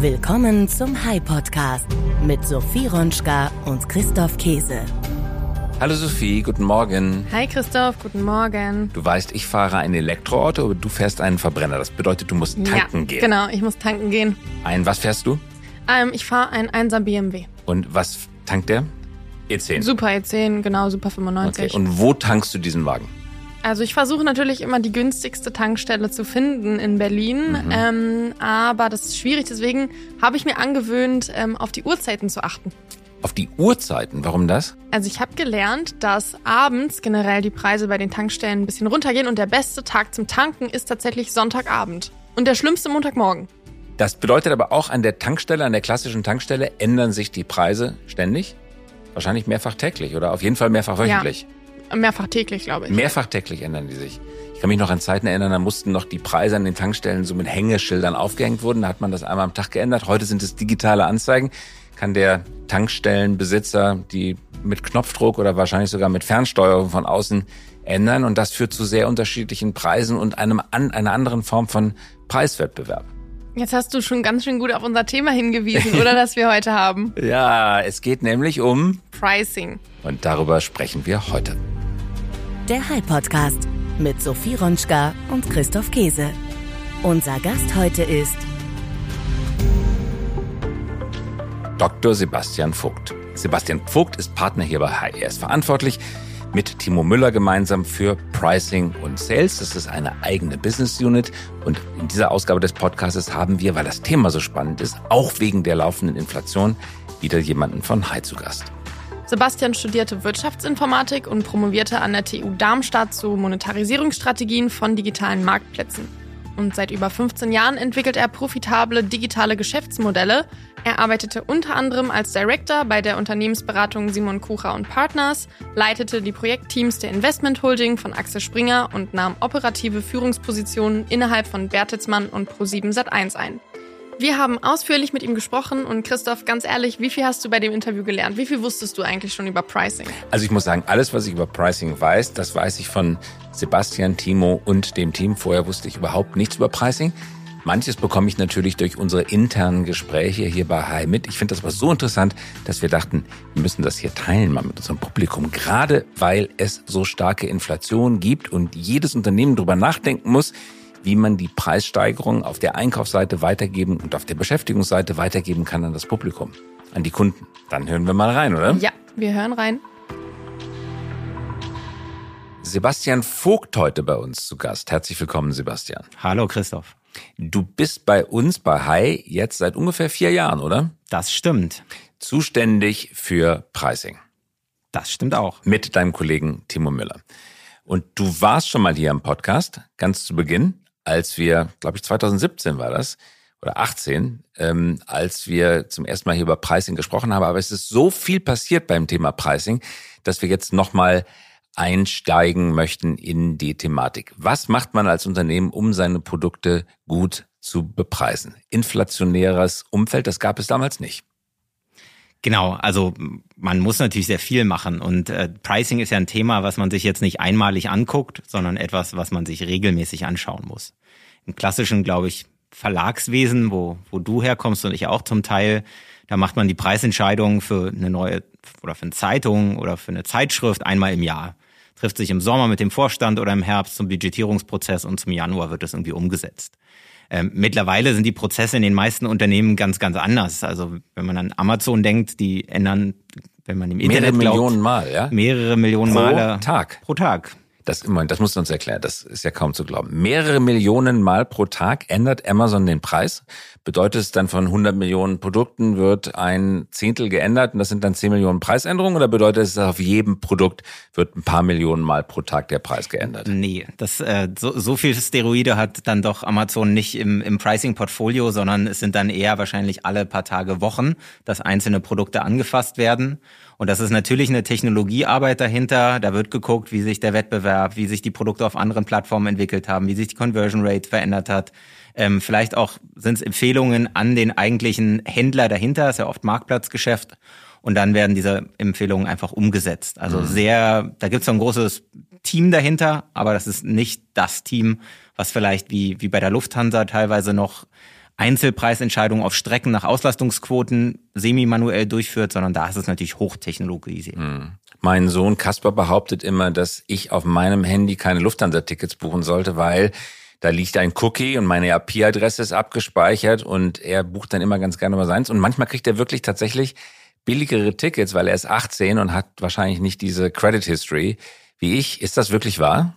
Willkommen zum High Podcast mit Sophie Ronschka und Christoph Käse. Hallo Sophie, guten Morgen. Hi Christoph, guten Morgen. Du weißt, ich fahre ein Elektroauto, aber du fährst einen Verbrenner. Das bedeutet, du musst tanken ja, gehen. Genau, ich muss tanken gehen. Ein, was fährst du? Ähm, ich fahre einen 1er BMW. Und was tankt der? E10. Super E10, genau, Super 95. Okay. Und wo tankst du diesen Wagen? Also ich versuche natürlich immer die günstigste Tankstelle zu finden in Berlin, Mhm. ähm, aber das ist schwierig. Deswegen habe ich mir angewöhnt, ähm, auf die Uhrzeiten zu achten. Auf die Uhrzeiten. Warum das? Also ich habe gelernt, dass abends generell die Preise bei den Tankstellen ein bisschen runtergehen und der beste Tag zum Tanken ist tatsächlich Sonntagabend und der schlimmste Montagmorgen. Das bedeutet aber auch an der Tankstelle, an der klassischen Tankstelle ändern sich die Preise ständig. Wahrscheinlich mehrfach täglich oder auf jeden Fall mehrfach wöchentlich. Mehrfach täglich, glaube ich. Mehrfach täglich ändern die sich. Ich kann mich noch an Zeiten erinnern, da mussten noch die Preise an den Tankstellen so mit Hängeschildern aufgehängt wurden. Da hat man das einmal am Tag geändert. Heute sind es digitale Anzeigen. Kann der Tankstellenbesitzer die mit Knopfdruck oder wahrscheinlich sogar mit Fernsteuerung von außen ändern. Und das führt zu sehr unterschiedlichen Preisen und einem an, einer anderen Form von Preiswettbewerb. Jetzt hast du schon ganz schön gut auf unser Thema hingewiesen, oder das wir heute haben. Ja, es geht nämlich um, Pricing. und darüber sprechen wir heute. Der High Podcast mit Sophie Ronschka und Christoph Käse. Unser Gast heute ist Dr. Sebastian Vogt. Sebastian Vogt ist Partner hier bei Hi. Er ist verantwortlich mit Timo Müller gemeinsam für Pricing und Sales. Das ist eine eigene Business Unit. Und in dieser Ausgabe des Podcasts haben wir, weil das Thema so spannend ist, auch wegen der laufenden Inflation, wieder jemanden von Hi zu Gast. Sebastian studierte Wirtschaftsinformatik und promovierte an der TU Darmstadt zu Monetarisierungsstrategien von digitalen Marktplätzen. Und seit über 15 Jahren entwickelt er profitable digitale Geschäftsmodelle. Er arbeitete unter anderem als Director bei der Unternehmensberatung Simon Kucher und Partners, leitete die Projektteams der Investment Holding von Axel Springer und nahm operative Führungspositionen innerhalb von Bertelsmann und Pro7 Sat1 ein. Wir haben ausführlich mit ihm gesprochen und Christoph, ganz ehrlich, wie viel hast du bei dem Interview gelernt? Wie viel wusstest du eigentlich schon über Pricing? Also ich muss sagen, alles, was ich über Pricing weiß, das weiß ich von Sebastian, Timo und dem Team. Vorher wusste ich überhaupt nichts über Pricing. Manches bekomme ich natürlich durch unsere internen Gespräche hier bei Hi mit. Ich finde das aber so interessant, dass wir dachten, wir müssen das hier teilen mal mit unserem Publikum. Gerade weil es so starke Inflation gibt und jedes Unternehmen darüber nachdenken muss, wie man die Preissteigerung auf der Einkaufsseite weitergeben und auf der Beschäftigungsseite weitergeben kann an das Publikum, an die Kunden. Dann hören wir mal rein, oder? Ja, wir hören rein. Sebastian Vogt heute bei uns zu Gast. Herzlich willkommen, Sebastian. Hallo Christoph. Du bist bei uns bei Hi jetzt seit ungefähr vier Jahren, oder? Das stimmt. Zuständig für Pricing Das stimmt auch. mit deinem Kollegen Timo Müller. Und du warst schon mal hier im Podcast, ganz zu Beginn, als wir, glaube ich, 2017 war das, oder 18, ähm, als wir zum ersten Mal hier über Pricing gesprochen haben. Aber es ist so viel passiert beim Thema Pricing, dass wir jetzt nochmal einsteigen möchten in die Thematik. Was macht man als Unternehmen, um seine Produkte gut zu bepreisen? Inflationäres Umfeld, das gab es damals nicht. Genau, also man muss natürlich sehr viel machen und äh, Pricing ist ja ein Thema, was man sich jetzt nicht einmalig anguckt, sondern etwas, was man sich regelmäßig anschauen muss. Im klassischen, glaube ich, Verlagswesen, wo, wo du herkommst und ich auch zum Teil, da macht man die Preisentscheidung für eine neue oder für eine Zeitung oder für eine Zeitschrift einmal im Jahr. Trifft sich im Sommer mit dem Vorstand oder im Herbst zum Budgetierungsprozess und zum Januar wird das irgendwie umgesetzt. Ähm, mittlerweile sind die Prozesse in den meisten Unternehmen ganz, ganz anders. Also wenn man an Amazon denkt, die ändern, wenn man im Mehrere Internet glaubt, Millionen Mal, ja? mehrere Millionen Pro Male Tag. Pro Tag. Das, das musst du uns erklären. Das ist ja kaum zu glauben. Mehrere Millionen Mal pro Tag ändert Amazon den Preis. Bedeutet es dann von 100 Millionen Produkten wird ein Zehntel geändert und das sind dann 10 Millionen Preisänderungen oder bedeutet es, dass auf jedem Produkt wird ein paar Millionen Mal pro Tag der Preis geändert? Nee, das, äh, so, so viel Steroide hat dann doch Amazon nicht im, im Pricing-Portfolio, sondern es sind dann eher wahrscheinlich alle paar Tage, Wochen, dass einzelne Produkte angefasst werden. Und das ist natürlich eine Technologiearbeit dahinter. Da wird geguckt, wie sich der Wettbewerb, wie sich die Produkte auf anderen Plattformen entwickelt haben, wie sich die Conversion Rate verändert hat. Ähm, vielleicht auch sind es Empfehlungen an den eigentlichen Händler dahinter, ist ja oft Marktplatzgeschäft. Und dann werden diese Empfehlungen einfach umgesetzt. Also sehr, da gibt es so ein großes Team dahinter, aber das ist nicht das Team, was vielleicht wie, wie bei der Lufthansa teilweise noch Einzelpreisentscheidungen auf Strecken nach Auslastungsquoten semi-manuell durchführt, sondern da ist es natürlich hochtechnologisiert. Hm. Mein Sohn Kasper behauptet immer, dass ich auf meinem Handy keine Lufthansa-Tickets buchen sollte, weil da liegt ein Cookie und meine IP-Adresse ist abgespeichert und er bucht dann immer ganz gerne mal seins. Und manchmal kriegt er wirklich tatsächlich billigere Tickets, weil er ist 18 und hat wahrscheinlich nicht diese Credit History wie ich. Ist das wirklich wahr?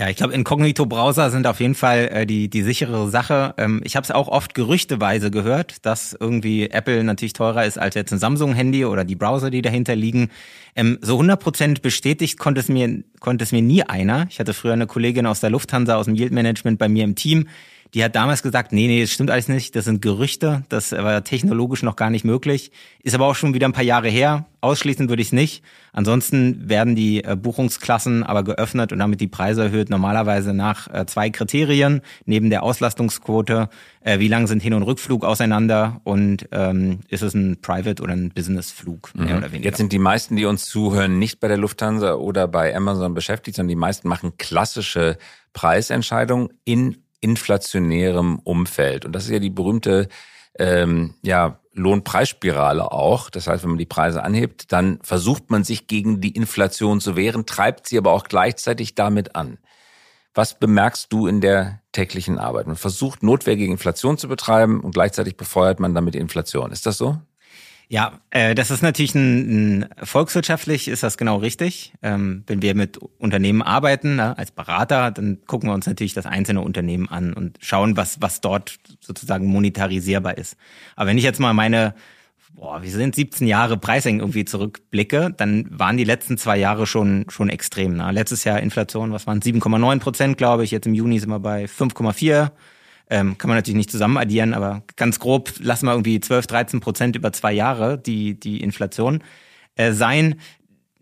Ja, ich glaube, Inkognito-Browser sind auf jeden Fall äh, die, die sichere Sache. Ähm, ich habe es auch oft gerüchteweise gehört, dass irgendwie Apple natürlich teurer ist als jetzt ein Samsung-Handy oder die Browser, die dahinter liegen. Ähm, so 100% bestätigt konnte es, mir, konnte es mir nie einer. Ich hatte früher eine Kollegin aus der Lufthansa, aus dem Yield-Management bei mir im Team, die hat damals gesagt, nee, nee, das stimmt alles nicht, das sind Gerüchte, das war technologisch noch gar nicht möglich. Ist aber auch schon wieder ein paar Jahre her. Ausschließen würde ich es nicht. Ansonsten werden die äh, Buchungsklassen aber geöffnet und damit die Preise erhöht, normalerweise nach äh, zwei Kriterien, neben der Auslastungsquote, äh, wie lang sind Hin- und Rückflug auseinander und ähm, ist es ein Private- oder ein Businessflug, mehr mhm. oder weniger. Jetzt sind die meisten, die uns zuhören, nicht bei der Lufthansa oder bei Amazon beschäftigt, sondern die meisten machen klassische Preisentscheidungen in inflationärem Umfeld. Und das ist ja die berühmte ähm, ja, Lohnpreisspirale auch. Das heißt, wenn man die Preise anhebt, dann versucht man sich gegen die Inflation zu wehren, treibt sie aber auch gleichzeitig damit an. Was bemerkst du in der täglichen Arbeit? Man versucht Notwehr gegen Inflation zu betreiben und gleichzeitig befeuert man damit Inflation. Ist das so? Ja, äh, das ist natürlich ein, ein volkswirtschaftlich ist das genau richtig. Ähm, wenn wir mit Unternehmen arbeiten ne, als Berater, dann gucken wir uns natürlich das einzelne Unternehmen an und schauen, was was dort sozusagen monetarisierbar ist. Aber wenn ich jetzt mal meine boah, wir sind 17 Jahre Pricing irgendwie zurückblicke, dann waren die letzten zwei Jahre schon schon extrem. Ne? Letztes Jahr Inflation, was waren 7,9 Prozent, glaube ich. Jetzt im Juni sind wir bei 5,4 ähm, kann man natürlich nicht zusammen addieren, aber ganz grob lassen wir irgendwie 12, 13 Prozent über zwei Jahre die, die Inflation äh, sein.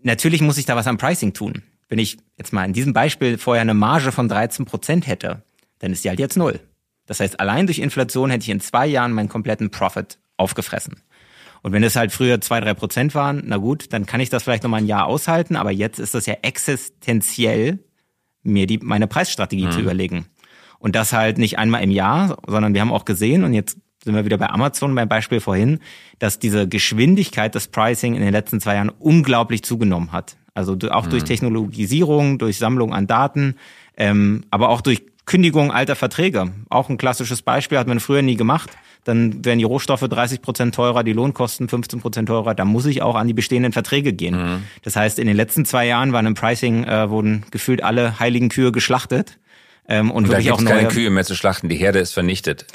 Natürlich muss ich da was am Pricing tun. Wenn ich jetzt mal in diesem Beispiel vorher eine Marge von 13 Prozent hätte, dann ist die halt jetzt null. Das heißt, allein durch Inflation hätte ich in zwei Jahren meinen kompletten Profit aufgefressen. Und wenn es halt früher zwei, drei Prozent waren, na gut, dann kann ich das vielleicht noch mal ein Jahr aushalten, aber jetzt ist das ja existenziell, mir die, meine Preisstrategie mhm. zu überlegen. Und das halt nicht einmal im Jahr, sondern wir haben auch gesehen, und jetzt sind wir wieder bei Amazon beim Beispiel vorhin, dass diese Geschwindigkeit des Pricing in den letzten zwei Jahren unglaublich zugenommen hat. Also auch mhm. durch Technologisierung, durch Sammlung an Daten, ähm, aber auch durch Kündigung alter Verträge. Auch ein klassisches Beispiel hat man früher nie gemacht. Dann werden die Rohstoffe 30 Prozent teurer, die Lohnkosten 15 Prozent teurer. Da muss ich auch an die bestehenden Verträge gehen. Mhm. Das heißt, in den letzten zwei Jahren waren im Pricing äh, wurden gefühlt alle heiligen Kühe geschlachtet. Ähm, und, und wirklich auch neue, keine Kühe mehr zu schlachten, die Herde ist vernichtet.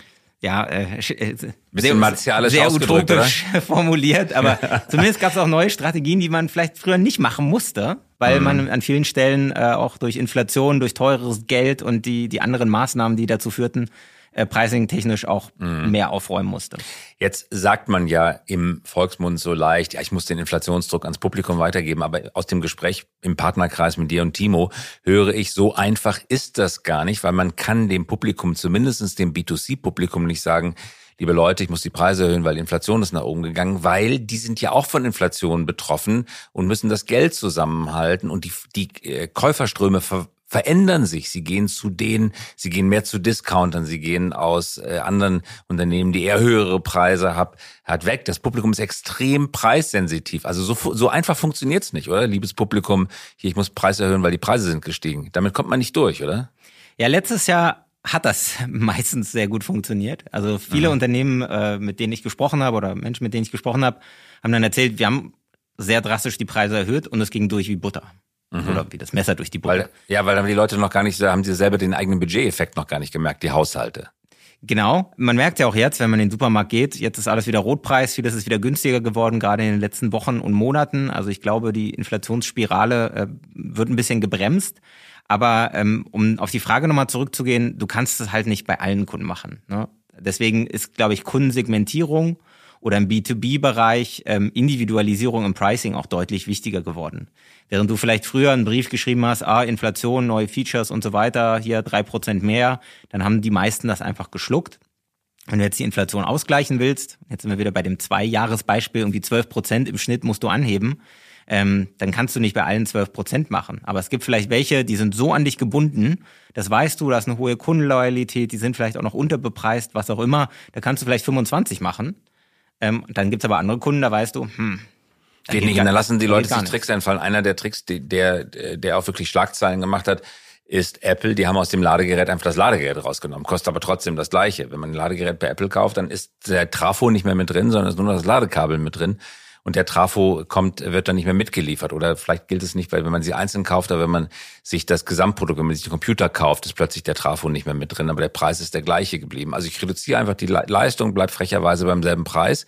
Ja, äh, äh sehr, martialisch sehr utopisch oder? formuliert, aber zumindest gab es auch neue Strategien, die man vielleicht früher nicht machen musste, weil mhm. man an vielen Stellen äh, auch durch Inflation, durch teures Geld und die die anderen Maßnahmen, die dazu führten, äh, pricing-technisch auch mhm. mehr aufräumen musste. Jetzt sagt man ja im Volksmund so leicht, ja, ich muss den Inflationsdruck ans Publikum weitergeben, aber aus dem Gespräch im Partnerkreis mit dir und Timo höre ich, so einfach ist das gar nicht, weil man kann dem Publikum, zumindestens dem B2C-Publikum nicht sagen, liebe Leute, ich muss die Preise erhöhen, weil Inflation ist nach oben gegangen, weil die sind ja auch von Inflation betroffen und müssen das Geld zusammenhalten und die, die äh, Käuferströme ver verändern sich. Sie gehen zu denen, sie gehen mehr zu Discountern, sie gehen aus äh, anderen Unternehmen, die eher höhere Preise haben, hat weg. Das Publikum ist extrem preissensitiv. Also so, so einfach funktioniert's nicht, oder? Liebes Publikum, hier, ich muss Preis erhöhen, weil die Preise sind gestiegen. Damit kommt man nicht durch, oder? Ja, letztes Jahr hat das meistens sehr gut funktioniert. Also viele mhm. Unternehmen, äh, mit denen ich gesprochen habe oder Menschen, mit denen ich gesprochen habe, haben dann erzählt, wir haben sehr drastisch die Preise erhöht und es ging durch wie Butter. Mhm. Oder wie das Messer durch die Butter. Weil, ja, weil haben die Leute noch gar nicht, haben sie selber den eigenen Budgeteffekt noch gar nicht gemerkt, die Haushalte. Genau. Man merkt ja auch jetzt, wenn man in den Supermarkt geht, jetzt ist alles wieder Rotpreis, vieles ist wieder günstiger geworden, gerade in den letzten Wochen und Monaten. Also ich glaube, die Inflationsspirale äh, wird ein bisschen gebremst. Aber ähm, um auf die Frage nochmal zurückzugehen, du kannst es halt nicht bei allen Kunden machen. Ne? Deswegen ist, glaube ich, Kundensegmentierung oder im B2B-Bereich ähm, Individualisierung im Pricing auch deutlich wichtiger geworden. Während du vielleicht früher einen Brief geschrieben hast, ah, Inflation, neue Features und so weiter, hier drei Prozent mehr, dann haben die meisten das einfach geschluckt. Wenn du jetzt die Inflation ausgleichen willst, jetzt sind wir wieder bei dem Zwei-Jahres-Beispiel, irgendwie zwölf Prozent im Schnitt musst du anheben, ähm, dann kannst du nicht bei allen 12 Prozent machen. Aber es gibt vielleicht welche, die sind so an dich gebunden, das weißt du, da ist eine hohe Kundenloyalität, die sind vielleicht auch noch unterbepreist, was auch immer. Da kannst du vielleicht 25 machen. Ähm, dann gibt's aber andere Kunden, da weißt du, hm, Geht nicht. Und dann lassen die Leute sich Tricks einfallen. Einer der Tricks, der, der auch wirklich Schlagzeilen gemacht hat, ist Apple. Die haben aus dem Ladegerät einfach das Ladegerät rausgenommen. Kostet aber trotzdem das Gleiche. Wenn man ein Ladegerät bei Apple kauft, dann ist der Trafo nicht mehr mit drin, sondern ist nur das Ladekabel mit drin. Und der Trafo kommt, wird dann nicht mehr mitgeliefert. Oder vielleicht gilt es nicht, weil wenn man sie einzeln kauft, aber wenn man sich das Gesamtprodukt, wenn man sich den Computer kauft, ist plötzlich der Trafo nicht mehr mit drin, aber der Preis ist der gleiche geblieben. Also ich reduziere einfach die Leistung, bleibt frecherweise beim selben Preis.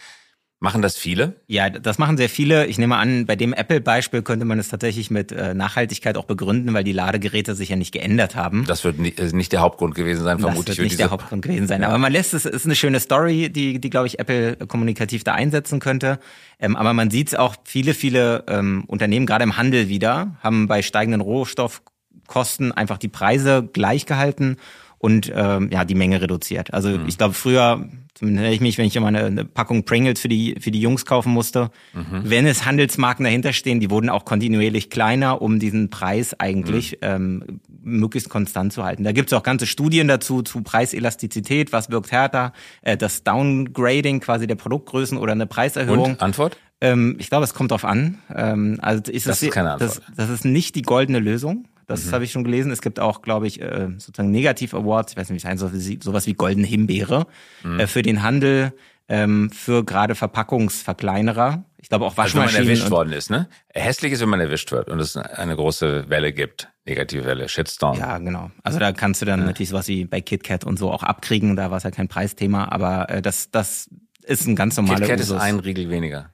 Machen das viele? Ja, das machen sehr viele. Ich nehme an, bei dem Apple-Beispiel könnte man es tatsächlich mit äh, Nachhaltigkeit auch begründen, weil die Ladegeräte sich ja nicht geändert haben. Das wird nicht der Hauptgrund gewesen sein, vermute ich. Das wird nicht der Hauptgrund gewesen sein. Aber man lässt es, ist eine schöne Story, die, die glaube ich, Apple kommunikativ da einsetzen könnte. Ähm, aber man sieht es auch, viele, viele ähm, Unternehmen, gerade im Handel wieder, haben bei steigenden Rohstoffkosten einfach die Preise gleich gehalten und ähm, ja, die Menge reduziert. Also mhm. ich glaube, früher Zumindest erinnere ich mich, wenn ich immer eine, eine, Packung Pringles für die, für die Jungs kaufen musste. Mhm. Wenn es Handelsmarken dahinter stehen, die wurden auch kontinuierlich kleiner, um diesen Preis eigentlich mhm. ähm, möglichst konstant zu halten. Da gibt es auch ganze Studien dazu, zu Preiselastizität, was wirkt härter, äh, das Downgrading quasi der Produktgrößen oder eine Preiserhöhung. Und Antwort? Ähm, ich glaube, es kommt drauf an. Ähm, also ist das, das ist keine Antwort. Das, das ist nicht die goldene Lösung. Das mhm. habe ich schon gelesen. Es gibt auch, glaube ich, äh, sozusagen Negativ-Awards, ich weiß nicht, wie es heißt, sowas wie Goldene Himbeere mhm. Äh, für den Handel, ähm, für gerade Verpackungsverkleinerer. Ich glaube auch Waschmaschinen. Also wenn man erwischt worden ist, ne? Hässlich ist, wenn man erwischt wird und es eine große Welle gibt. Negative Welle, Shitstorm. Ja, genau. Also da kannst du dann ja. natürlich sowas wie bei KitKat und so auch abkriegen. Da war es ja kein Preisthema, aber äh, das, das ist ein ganz normaler KitKat ist ein Riegel weniger.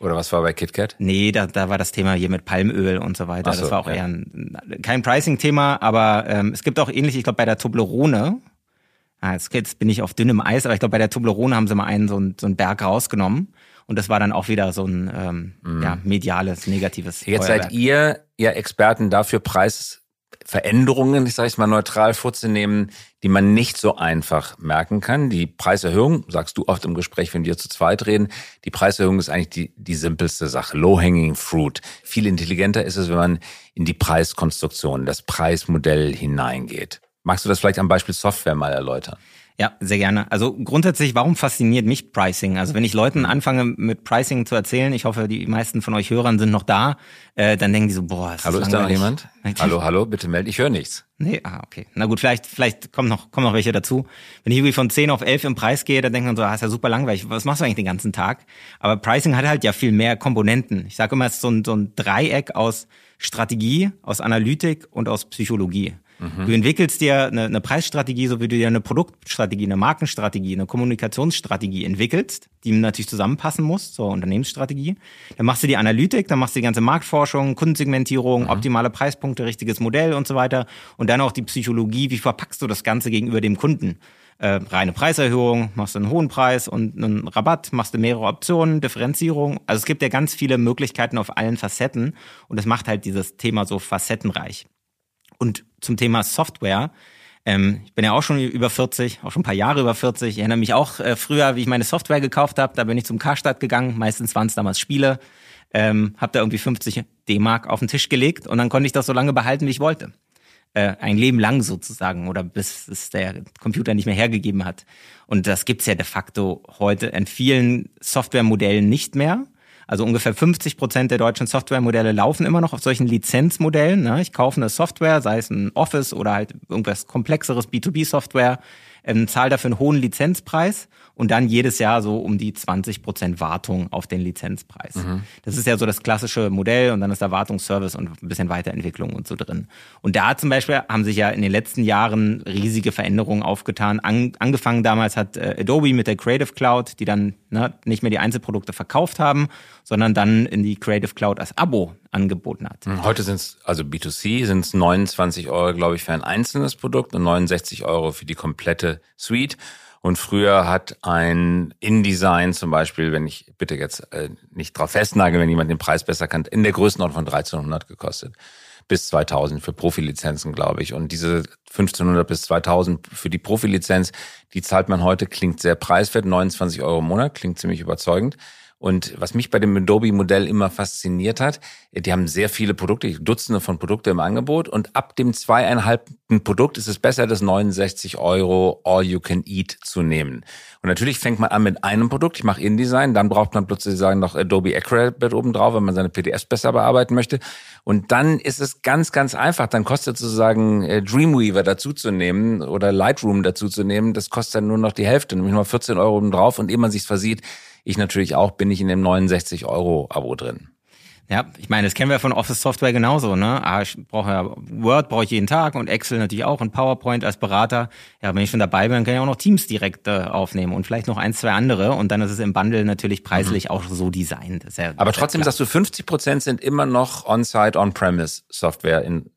Oder was war bei KitKat? Nee, da, da war das Thema hier mit Palmöl und so weiter. So, das war auch ja. eher ein, kein Pricing-Thema, aber ähm, es gibt auch ähnlich, ich glaube bei der Toblerone, ah, jetzt, jetzt bin ich auf dünnem Eis, aber ich glaube bei der Toblerone haben sie mal einen so, einen so einen Berg rausgenommen. Und das war dann auch wieder so ein ähm, mm. ja, mediales, negatives. Jetzt Feuerwerk. seid ihr ja Experten dafür, Preis Veränderungen, ich sage es mal neutral vorzunehmen, die man nicht so einfach merken kann. Die Preiserhöhung, sagst du oft im Gespräch, wenn wir zu zweit reden, die Preiserhöhung ist eigentlich die, die simpelste Sache, low-hanging fruit. Viel intelligenter ist es, wenn man in die Preiskonstruktion, das Preismodell hineingeht. Magst du das vielleicht am Beispiel Software mal erläutern? Ja, sehr gerne. Also grundsätzlich, warum fasziniert mich Pricing? Also wenn ich Leuten mhm. anfange mit Pricing zu erzählen, ich hoffe, die meisten von euch Hörern sind noch da, äh, dann denken die so, boah, ist Hallo, ist da noch jemand? hallo, hallo, bitte meld, ich höre nichts. Nee, ah, okay. Na gut, vielleicht, vielleicht kommen noch, kommen noch welche dazu. Wenn ich irgendwie von 10 auf 11 im Preis gehe, dann denkt man so, ah, ist ja super langweilig. Was machst du eigentlich den ganzen Tag? Aber Pricing hat halt ja viel mehr Komponenten. Ich sage immer, es ist so ein, so ein Dreieck aus Strategie, aus Analytik und aus Psychologie. Mhm. Du entwickelst dir eine, eine, Preisstrategie, so wie du dir eine Produktstrategie, eine Markenstrategie, eine Kommunikationsstrategie entwickelst, die natürlich zusammenpassen muss zur Unternehmensstrategie. Dann machst du die Analytik, dann machst du die ganze Marktforschung, Kundensegmentierung, mhm. optimale Preispunkte, richtiges Modell und so weiter. Und dann auch die Psychologie, wie verpackst du das Ganze gegenüber dem Kunden? Äh, reine Preiserhöhung, machst du einen hohen Preis und einen Rabatt, machst du mehrere Optionen, Differenzierung. Also es gibt ja ganz viele Möglichkeiten auf allen Facetten und das macht halt dieses Thema so facettenreich. Und zum Thema Software. Ähm, ich bin ja auch schon über 40, auch schon ein paar Jahre über 40. Ich erinnere mich auch äh, früher, wie ich meine Software gekauft habe. Da bin ich zum Karstadt gegangen. Meistens waren es damals Spiele. Ähm, habe da irgendwie 50 D-Mark auf den Tisch gelegt und dann konnte ich das so lange behalten, wie ich wollte. Äh, ein Leben lang sozusagen oder bis es der Computer nicht mehr hergegeben hat. Und das gibt's ja de facto heute in vielen Softwaremodellen nicht mehr. Also ungefähr 50 Prozent der deutschen Softwaremodelle laufen immer noch auf solchen Lizenzmodellen. Ne? Ich kaufe eine Software, sei es ein Office oder halt irgendwas komplexeres B2B-Software, ähm, zahle dafür einen hohen Lizenzpreis und dann jedes Jahr so um die 20 Prozent Wartung auf den Lizenzpreis. Mhm. Das ist ja so das klassische Modell und dann ist da Wartungsservice und ein bisschen Weiterentwicklung und so drin. Und da zum Beispiel haben sich ja in den letzten Jahren riesige Veränderungen aufgetan. An, angefangen damals hat äh, Adobe mit der Creative Cloud, die dann ne, nicht mehr die Einzelprodukte verkauft haben, sondern dann in die Creative Cloud als Abo angeboten hat. Mhm. Heute sind es, also B2C, sind es 29 Euro, glaube ich, für ein einzelnes Produkt und 69 Euro für die komplette Suite. Und früher hat ein InDesign zum Beispiel, wenn ich bitte jetzt äh, nicht drauf festnagel, wenn jemand den Preis besser kann, in der Größenordnung von 1300 gekostet. Bis 2000 für Profilizenzen, glaube ich. Und diese 1500 bis 2000 für die Profilizenz, die zahlt man heute, klingt sehr preiswert, 29 Euro im Monat, klingt ziemlich überzeugend. Und was mich bei dem Adobe-Modell immer fasziniert hat, die haben sehr viele Produkte, Dutzende von Produkten im Angebot. Und ab dem zweieinhalbten Produkt ist es besser, das 69 Euro All You Can Eat zu nehmen. Und natürlich fängt man an mit einem Produkt. Ich mache InDesign, dann braucht man plötzlich sagen noch Adobe Acrobat oben drauf, wenn man seine PDFs besser bearbeiten möchte. Und dann ist es ganz, ganz einfach. Dann kostet sozusagen äh, Dreamweaver dazuzunehmen oder Lightroom dazuzunehmen. Das kostet dann nur noch die Hälfte, nämlich mal 14 Euro oben drauf. Und ehe man sich versieht, ich natürlich auch, bin ich in dem 69 Euro Abo drin. Ja, ich meine, das kennen wir von Office Software genauso, ne? Ah, ich brauche ja Word brauche ich jeden Tag und Excel natürlich auch und PowerPoint als Berater. Ja, wenn ich schon dabei bin, kann ich auch noch Teams direkt äh, aufnehmen und vielleicht noch ein, zwei andere und dann ist es im Bundle natürlich preislich mhm. auch so designt. Ja, Aber trotzdem sagst du, 50 Prozent sind immer noch On-Site, On-Premise Software in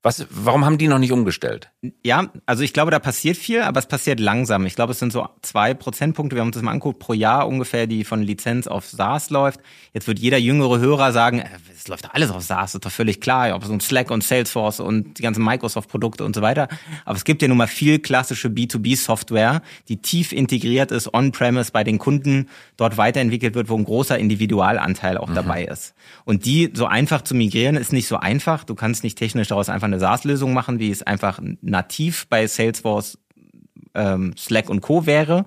was, warum haben die noch nicht umgestellt? Ja, also ich glaube, da passiert viel, aber es passiert langsam. Ich glaube, es sind so zwei Prozentpunkte, wir haben uns das mal angeguckt, pro Jahr ungefähr, die von Lizenz auf SaaS läuft. Jetzt wird jeder jüngere Hörer sagen, äh, es läuft alles auf SaaS, das ist doch völlig klar, ob so ein Slack und Salesforce und die ganzen Microsoft-Produkte und so weiter. Aber es gibt ja nun mal viel klassische B2B-Software, die tief integriert ist, on-premise bei den Kunden, dort weiterentwickelt wird, wo ein großer Individualanteil auch mhm. dabei ist. Und die so einfach zu migrieren, ist nicht so einfach. Du kannst nicht technisch daraus einfach eine SaaS-Lösung machen, wie es einfach nativ bei Salesforce, ähm, Slack und Co. wäre.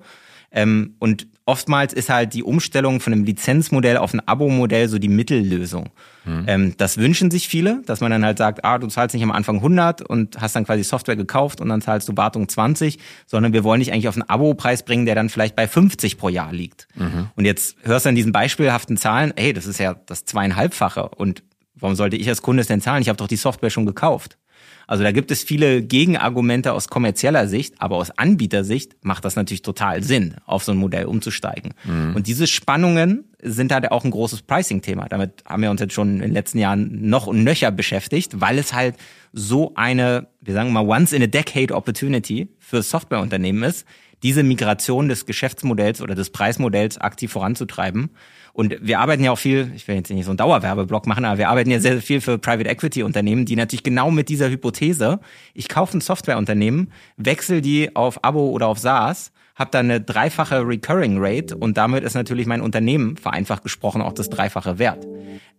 Ähm, und oftmals ist halt die Umstellung von einem Lizenzmodell auf ein Abo-Modell so die Mittellösung. Mhm. Ähm, das wünschen sich viele, dass man dann halt sagt, ah, du zahlst nicht am Anfang 100 und hast dann quasi Software gekauft und dann zahlst du Wartung 20, sondern wir wollen dich eigentlich auf einen Abo-Preis bringen, der dann vielleicht bei 50 pro Jahr liegt. Mhm. Und jetzt hörst du an diesen beispielhaften Zahlen, hey, das ist ja das zweieinhalbfache und warum sollte ich als Kunde es denn zahlen? Ich habe doch die Software schon gekauft. Also da gibt es viele Gegenargumente aus kommerzieller Sicht, aber aus Anbietersicht macht das natürlich total Sinn, auf so ein Modell umzusteigen. Mhm. Und diese Spannungen sind halt auch ein großes Pricing-Thema. Damit haben wir uns jetzt schon in den letzten Jahren noch und nöcher beschäftigt, weil es halt so eine, wir sagen mal, once in a decade Opportunity für Softwareunternehmen ist, diese Migration des Geschäftsmodells oder des Preismodells aktiv voranzutreiben. Und wir arbeiten ja auch viel, ich will jetzt nicht so einen Dauerwerbeblock machen, aber wir arbeiten ja sehr, sehr viel für Private Equity Unternehmen, die natürlich genau mit dieser Hypothese, ich kaufe ein Softwareunternehmen, wechsle die auf Abo oder auf SaaS, habe dann eine dreifache Recurring Rate und damit ist natürlich mein Unternehmen, vereinfacht gesprochen, auch das dreifache wert.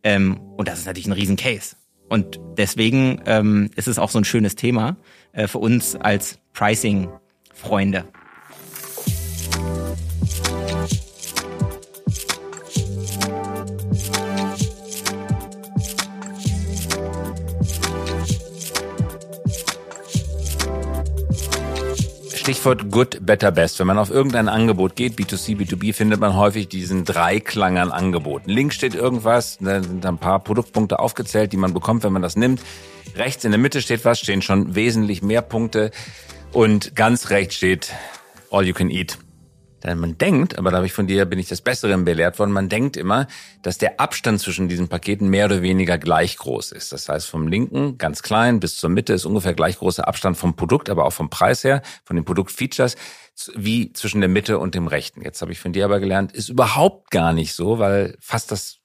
Ähm, und das ist natürlich ein Riesencase. Und deswegen ähm, ist es auch so ein schönes Thema äh, für uns als Pricing-Freunde. Stichwort Good, Better, Best. Wenn man auf irgendein Angebot geht, B2C, B2B, findet man häufig diesen Dreiklang an Angeboten. Links steht irgendwas, da sind ein paar Produktpunkte aufgezählt, die man bekommt, wenn man das nimmt. Rechts in der Mitte steht was, stehen schon wesentlich mehr Punkte. Und ganz rechts steht All You Can Eat. Denn man denkt, aber da habe ich von dir, bin ich das Besseren belehrt worden, man denkt immer, dass der Abstand zwischen diesen Paketen mehr oder weniger gleich groß ist. Das heißt, vom linken ganz klein bis zur Mitte ist ungefähr gleich großer Abstand vom Produkt, aber auch vom Preis her, von den Produktfeatures, wie zwischen der Mitte und dem rechten. Jetzt habe ich von dir aber gelernt, ist überhaupt gar nicht so, weil fast das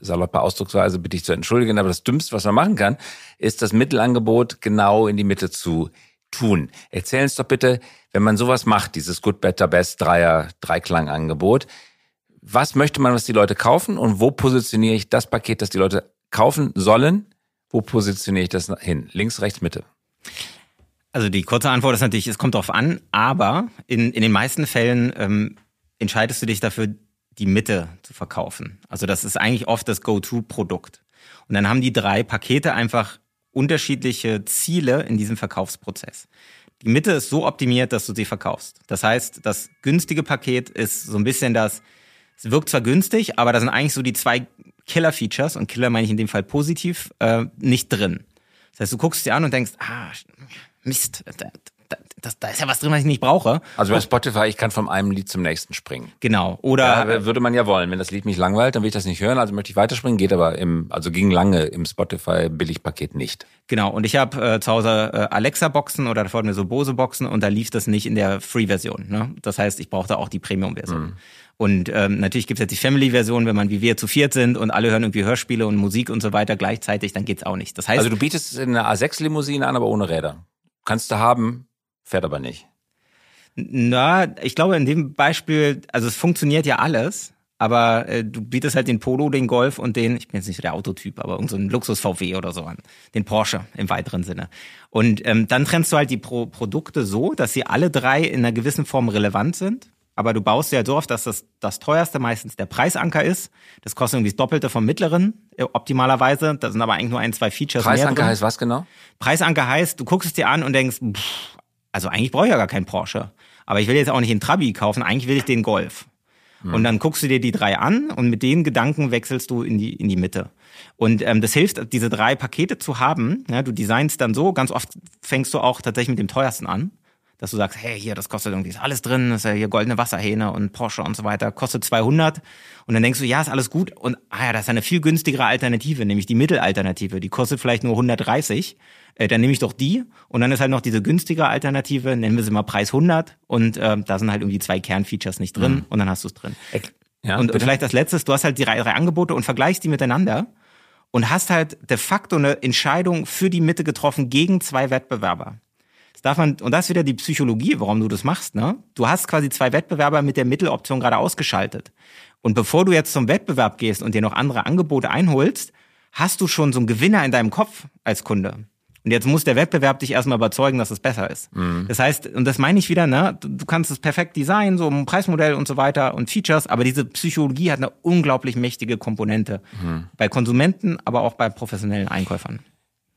saloppe Ausdrucksweise bitte ich zu entschuldigen, aber das Dümmste, was man machen kann, ist das Mittelangebot genau in die Mitte zu tun. Erzähl uns doch bitte, wenn man sowas macht, dieses Good, Better, Best Dreier, Dreiklang-Angebot, was möchte man, was die Leute kaufen und wo positioniere ich das Paket, das die Leute kaufen sollen? Wo positioniere ich das hin? Links, rechts, Mitte? Also die kurze Antwort ist natürlich, es kommt drauf an, aber in, in den meisten Fällen ähm, entscheidest du dich dafür, die Mitte zu verkaufen. Also das ist eigentlich oft das Go-To-Produkt. Und dann haben die drei Pakete einfach unterschiedliche Ziele in diesem Verkaufsprozess. Die Mitte ist so optimiert, dass du sie verkaufst. Das heißt, das günstige Paket ist so ein bisschen das, es wirkt zwar günstig, aber da sind eigentlich so die zwei Killer-Features, und Killer meine ich in dem Fall positiv, äh, nicht drin. Das heißt, du guckst dir an und denkst, ah, Mist, das, da ist ja was drin, was ich nicht brauche. Also bei Spotify, ich kann von einem Lied zum nächsten springen. Genau. Oder ja, würde man ja wollen. Wenn das Lied mich langweilt, dann will ich das nicht hören, also möchte ich weiterspringen, geht aber im, also ging lange im Spotify Billigpaket nicht. Genau. Und ich habe äh, zu Hause äh, Alexa-Boxen oder davor mir so Bose-Boxen und da lief das nicht in der Free-Version. Ne? Das heißt, ich brauchte auch die Premium-Version. Mhm. Und ähm, natürlich gibt's jetzt die Family-Version, wenn man wie wir zu viert sind und alle hören irgendwie Hörspiele und Musik und so weiter gleichzeitig, dann geht's auch nicht. Das heißt, also du bietest eine A6-Limousine an, aber ohne Räder. Kannst du haben, Fährt aber nicht. Na, ich glaube in dem Beispiel, also es funktioniert ja alles, aber äh, du bietest halt den Polo, den Golf und den, ich bin jetzt nicht so der Autotyp, aber irgendein so Luxus-VW oder so an, den Porsche im weiteren Sinne. Und ähm, dann trennst du halt die Pro Produkte so, dass sie alle drei in einer gewissen Form relevant sind. Aber du baust ja so auf, dass das, das teuerste meistens der Preisanker ist. Das kostet irgendwie das Doppelte vom mittleren, äh, optimalerweise. Da sind aber eigentlich nur ein, zwei Features Preisanker heißt was genau? Preisanker heißt, du guckst es dir an und denkst, pff, also eigentlich brauche ich ja gar keinen Porsche. Aber ich will jetzt auch nicht einen Trabi kaufen, eigentlich will ich den Golf. Und dann guckst du dir die drei an und mit den Gedanken wechselst du in die, in die Mitte. Und ähm, das hilft, diese drei Pakete zu haben. Ja, du designst dann so, ganz oft fängst du auch tatsächlich mit dem teuersten an. Dass du sagst, hey, hier, das kostet irgendwie, ist alles drin, ist ja hier goldene Wasserhähne und Porsche und so weiter, kostet 200. Und dann denkst du, ja, ist alles gut. Und ah ja, das ist eine viel günstigere Alternative, nämlich die Mittelalternative. Die kostet vielleicht nur 130 äh, dann nehme ich doch die und dann ist halt noch diese günstigere Alternative, nennen wir sie mal Preis 100 und äh, da sind halt irgendwie zwei Kernfeatures nicht drin mhm. und dann hast du es drin. Ja, und bitte? vielleicht das letzte, du hast halt die drei, drei Angebote und vergleichst die miteinander und hast halt de facto eine Entscheidung für die Mitte getroffen gegen zwei Wettbewerber. Das darf man, und das ist wieder die Psychologie, warum du das machst, ne? Du hast quasi zwei Wettbewerber mit der Mitteloption gerade ausgeschaltet. Und bevor du jetzt zum Wettbewerb gehst und dir noch andere Angebote einholst, hast du schon so einen Gewinner in deinem Kopf als Kunde. Und jetzt muss der Wettbewerb dich erstmal überzeugen, dass es besser ist. Mhm. Das heißt, und das meine ich wieder, ne, du kannst es perfekt designen, so ein Preismodell und so weiter und Features, aber diese Psychologie hat eine unglaublich mächtige Komponente. Mhm. Bei Konsumenten, aber auch bei professionellen Einkäufern.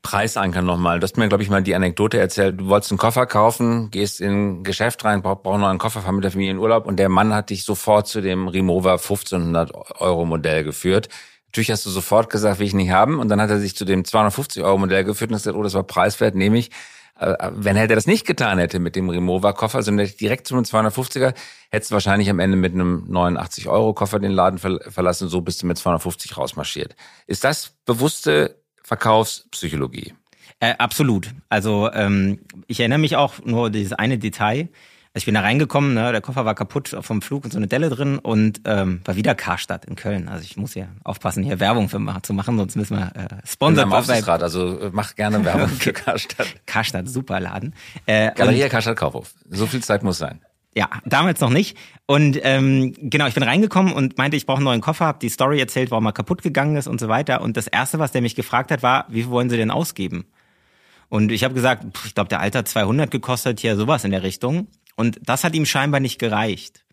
Preisanker nochmal. Du hast mir, glaube ich, mal die Anekdote erzählt. Du wolltest einen Koffer kaufen, gehst in ein Geschäft rein, brauchst brauch noch einen Koffer, fahr mit der Familie in Urlaub und der Mann hat dich sofort zu dem Remover 1500 Euro Modell geführt. Natürlich hast du sofort gesagt, will ich nicht haben. Und dann hat er sich zu dem 250 Euro Modell geführt und gesagt, oh, das war preiswert, nehme ich. Äh, wenn er das nicht getan hätte mit dem Remover-Koffer, sondern direkt zu einem 250er, hättest du wahrscheinlich am Ende mit einem 89 Euro Koffer den Laden verlassen. So bist du mit 250 rausmarschiert. Ist das bewusste Verkaufspsychologie? Äh, absolut. Also ähm, ich erinnere mich auch nur dieses eine Detail. Also ich bin da reingekommen, ne, der Koffer war kaputt vom Flug und so eine Delle drin und ähm, war wieder Karstadt in Köln. Also ich muss ja aufpassen, hier Werbung für zu machen, sonst müssen wir äh, sponsern. Aufsichtsrat, also äh, mach gerne Werbung für Karstadt. Karstadt, super Laden. Äh, Galeria Karstadt Kaufhof. So viel Zeit muss sein. Ja, damals noch nicht. Und ähm, genau, ich bin reingekommen und meinte, ich brauche einen neuen Koffer, habe die Story erzählt, warum er kaputt gegangen ist und so weiter. Und das Erste, was der mich gefragt hat, war, wie viel wollen Sie denn ausgeben? Und ich habe gesagt, ich glaube, der Alter 200 gekostet, hier sowas in der Richtung. Und das hat ihm scheinbar nicht gereicht.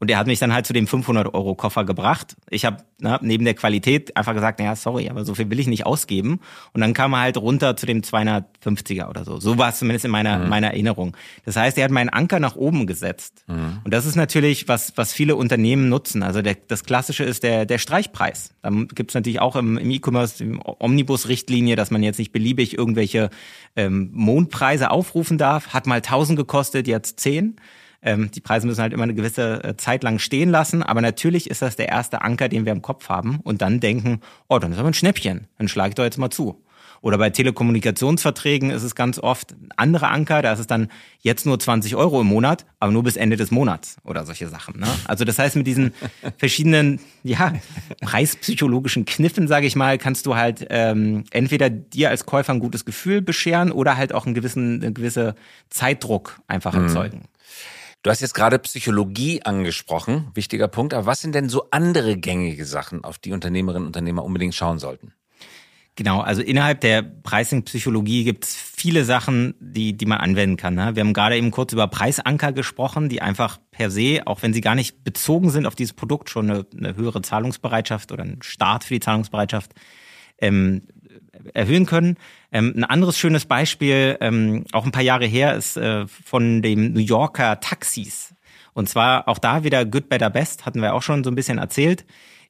Und er hat mich dann halt zu dem 500-Euro-Koffer gebracht. Ich habe ne, neben der Qualität einfach gesagt, naja, sorry, aber so viel will ich nicht ausgeben. Und dann kam er halt runter zu dem 250er oder so. So war es zumindest in meiner, mhm. meiner Erinnerung. Das heißt, er hat meinen Anker nach oben gesetzt. Mhm. Und das ist natürlich, was, was viele Unternehmen nutzen. Also der, das Klassische ist der, der Streichpreis. Da gibt es natürlich auch im, im E-Commerce Omnibus-Richtlinie, dass man jetzt nicht beliebig irgendwelche ähm, Mondpreise aufrufen darf. Hat mal 1000 gekostet, jetzt 10. Ähm, die Preise müssen halt immer eine gewisse äh, Zeit lang stehen lassen, aber natürlich ist das der erste Anker, den wir im Kopf haben und dann denken, oh, dann ist aber ein Schnäppchen, dann schlage ich doch jetzt mal zu. Oder bei Telekommunikationsverträgen ist es ganz oft ein anderer Anker, da ist es dann jetzt nur 20 Euro im Monat, aber nur bis Ende des Monats oder solche Sachen. Ne? Also das heißt, mit diesen verschiedenen ja, preispsychologischen Kniffen, sage ich mal, kannst du halt ähm, entweder dir als Käufer ein gutes Gefühl bescheren oder halt auch einen gewissen, einen gewissen Zeitdruck einfach mhm. Du hast jetzt gerade Psychologie angesprochen, wichtiger Punkt. Aber was sind denn so andere gängige Sachen, auf die Unternehmerinnen und Unternehmer unbedingt schauen sollten? Genau, also innerhalb der Pricing-Psychologie gibt es viele Sachen, die, die man anwenden kann. Ne? Wir haben gerade eben kurz über Preisanker gesprochen, die einfach per se, auch wenn sie gar nicht bezogen sind auf dieses Produkt, schon eine, eine höhere Zahlungsbereitschaft oder einen Start für die Zahlungsbereitschaft ähm, erhöhen können. Ähm, ein anderes schönes Beispiel, ähm, auch ein paar Jahre her, ist äh, von dem New Yorker Taxis. Und zwar auch da wieder Good, Better, Best, hatten wir auch schon so ein bisschen erzählt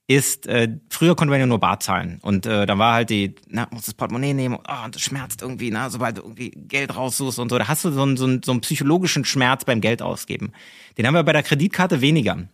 ist, äh, früher konnte man ja nur bar zahlen. Und äh, da war halt die, na, muss das Portemonnaie nehmen, oh, und das schmerzt irgendwie, na, sobald du irgendwie Geld raussuchst und so. Da hast du so einen, so, einen, so einen psychologischen Schmerz beim Geld ausgeben. Den haben wir bei der Kreditkarte weniger.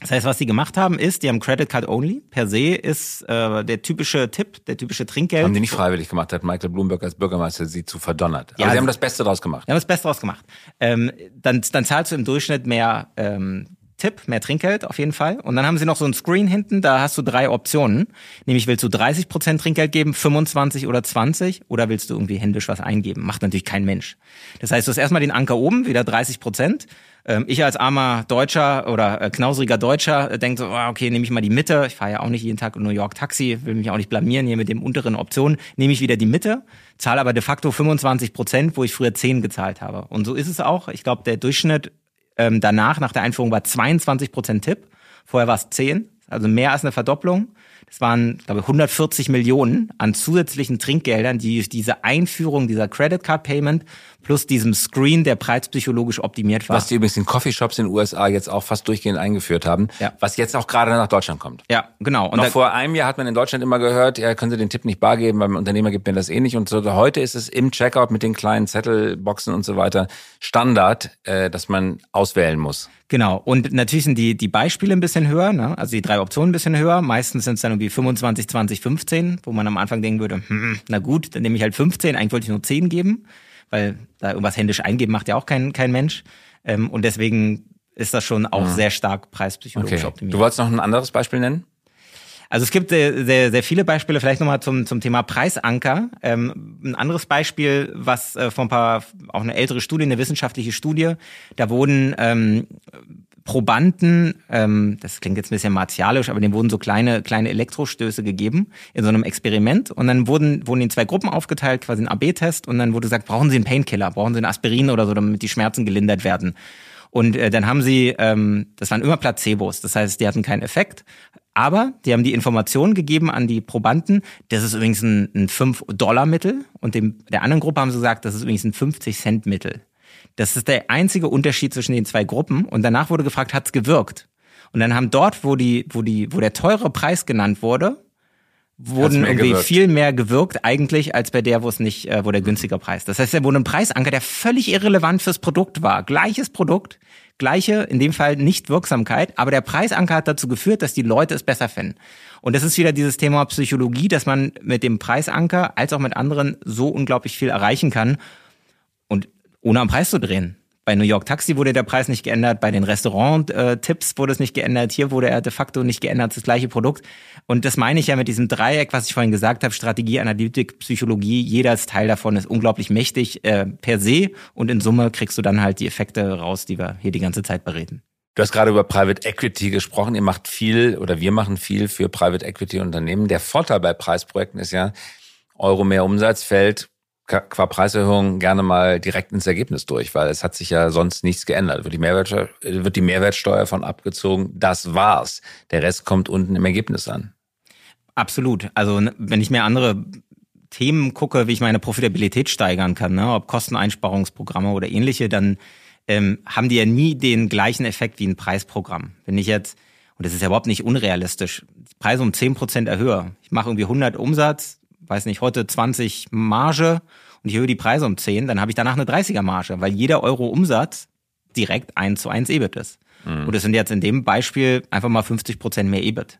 Das heißt, was sie gemacht haben, ist, die haben Credit Card Only. Per se ist äh, der typische Tipp, der typische Trinkgeld. Haben die nicht freiwillig gemacht, hat Michael Bloomberg als Bürgermeister sie zu verdonnert. Aber ja, sie haben das Beste draus gemacht. Sie haben das Beste draus gemacht. Ähm, dann, dann zahlst du im Durchschnitt mehr ähm, Tipp, mehr Trinkgeld auf jeden Fall. Und dann haben sie noch so ein Screen hinten, da hast du drei Optionen. Nämlich willst du 30% Trinkgeld geben, 25 oder 20 oder willst du irgendwie händisch was eingeben? Macht natürlich kein Mensch. Das heißt, du hast erstmal den Anker oben, wieder 30%. Ähm, ich als armer Deutscher oder äh, knausriger Deutscher äh, denke so, oh, okay, nehme ich mal die Mitte. Ich fahre ja auch nicht jeden Tag in New York Taxi, will mich auch nicht blamieren hier mit dem unteren Option. Nehme ich wieder die Mitte, zahle aber de facto 25 Prozent, wo ich früher 10 gezahlt habe. Und so ist es auch. Ich glaube, der Durchschnitt ähm, danach, nach der Einführung, war 22 Prozent Tipp. Vorher war es 10, also mehr als eine Verdopplung. Das waren, glaube ich, 140 Millionen an zusätzlichen Trinkgeldern, die diese Einführung dieser Credit Card Payment plus diesem Screen, der preispsychologisch optimiert war. Was die übrigens in Coffeeshops in den USA jetzt auch fast durchgehend eingeführt haben, Ja. was jetzt auch gerade nach Deutschland kommt. Ja, genau. Und Noch vor einem Jahr hat man in Deutschland immer gehört, ja, können Sie den Tipp nicht bar geben, weil ein Unternehmer gibt mir das eh nicht. Und so heute ist es im Checkout mit den kleinen Zettelboxen und so weiter Standard, äh, dass man auswählen muss. Genau. Und natürlich sind die, die Beispiele ein bisschen höher, ne? also die drei Optionen ein bisschen höher. Meistens sind es dann irgendwie 25, 20, 15, wo man am Anfang denken würde, hm, na gut, dann nehme ich halt 15, eigentlich wollte ich nur 10 geben, weil da irgendwas händisch eingeben macht ja auch kein, kein Mensch. Ähm, und deswegen ist das schon auch sehr stark preispsychologisch Okay. optimiert. Du wolltest noch ein anderes Beispiel nennen? Also es gibt sehr, sehr, sehr viele Beispiele, vielleicht nochmal zum, zum Thema Preisanker. Ähm, ein anderes Beispiel, was äh, vor ein paar, auch eine ältere Studie, eine wissenschaftliche Studie, da wurden ähm, Probanden, ähm, das klingt jetzt ein bisschen martialisch, aber denen wurden so kleine, kleine Elektrostöße gegeben in so einem Experiment und dann wurden, wurden in zwei Gruppen aufgeteilt, quasi ein AB-Test und dann wurde gesagt, brauchen Sie einen Painkiller, brauchen Sie ein Aspirin oder so, damit die Schmerzen gelindert werden. Und äh, dann haben sie, ähm, das waren immer Placebos, das heißt, die hatten keinen Effekt. Aber die haben die Informationen gegeben an die Probanden, das ist übrigens ein, ein 5-Dollar-Mittel und dem, der anderen Gruppe haben sie gesagt, das ist übrigens ein 50-Cent-Mittel. Das ist der einzige Unterschied zwischen den zwei Gruppen. Und danach wurde gefragt, hat's gewirkt? Und dann haben dort, wo die, wo die, wo der teure Preis genannt wurde, wurden irgendwie gewirkt. viel mehr gewirkt eigentlich als bei der, wo es nicht, äh, wo der günstiger Preis. Das heißt, da wurde ein Preisanker, der völlig irrelevant fürs Produkt war. Gleiches Produkt, gleiche, in dem Fall nicht Wirksamkeit, aber der Preisanker hat dazu geführt, dass die Leute es besser finden. Und das ist wieder dieses Thema Psychologie, dass man mit dem Preisanker als auch mit anderen so unglaublich viel erreichen kann und ohne am Preis zu drehen. Bei New York Taxi wurde der Preis nicht geändert, bei den Restaurant-Tipps wurde es nicht geändert, hier wurde er de facto nicht geändert, das gleiche Produkt. Und das meine ich ja mit diesem Dreieck, was ich vorhin gesagt habe, Strategie, Analytik, Psychologie, jedes Teil davon ist unglaublich mächtig äh, per se und in Summe kriegst du dann halt die Effekte raus, die wir hier die ganze Zeit bereden. Du hast gerade über Private Equity gesprochen. Ihr macht viel oder wir machen viel für Private Equity Unternehmen. Der Vorteil bei Preisprojekten ist ja, Euro mehr Umsatz fällt qua Preiserhöhung gerne mal direkt ins Ergebnis durch, weil es hat sich ja sonst nichts geändert. Wird die Mehrwertsteuer, wird die Mehrwertsteuer von abgezogen, das war's. Der Rest kommt unten im Ergebnis an. Absolut. Also ne, wenn ich mir andere Themen gucke, wie ich meine Profitabilität steigern kann, ne, ob Kosteneinsparungsprogramme oder ähnliche, dann ähm, haben die ja nie den gleichen Effekt wie ein Preisprogramm. Wenn ich jetzt, und das ist ja überhaupt nicht unrealistisch, Preise um 10% erhöhe, ich mache irgendwie 100 Umsatz, weiß nicht, heute 20 Marge und ich erhöhe die Preise um 10, dann habe ich danach eine 30er Marge, weil jeder Euro Umsatz direkt 1 zu 1 EBIT ist. Und das sind jetzt in dem Beispiel einfach mal 50% mehr EBIT.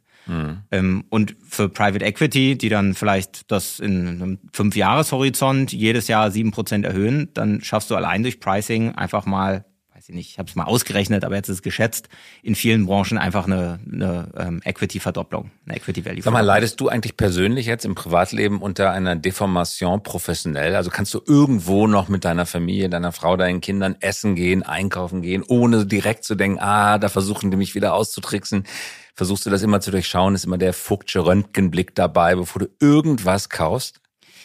Ähm, und für Private Equity, die dann vielleicht das in einem Fünf-Jahres-Horizont jedes Jahr 7% erhöhen, dann schaffst du allein durch Pricing einfach mal, weiß ich nicht, ich habe es mal ausgerechnet, aber jetzt ist es geschätzt, in vielen Branchen einfach eine, eine ähm, Equity-Verdopplung, eine Equity-Value. Sag mal, leidest du eigentlich persönlich jetzt im Privatleben unter einer Deformation professionell? Also kannst du irgendwo noch mit deiner Familie, deiner Frau, deinen Kindern essen gehen, einkaufen gehen, ohne direkt zu denken, ah, da versuchen die mich wieder auszutricksen? Versuchst du das immer zu durchschauen? Ist immer der Vogtsche Röntgenblick dabei, bevor du irgendwas kaufst?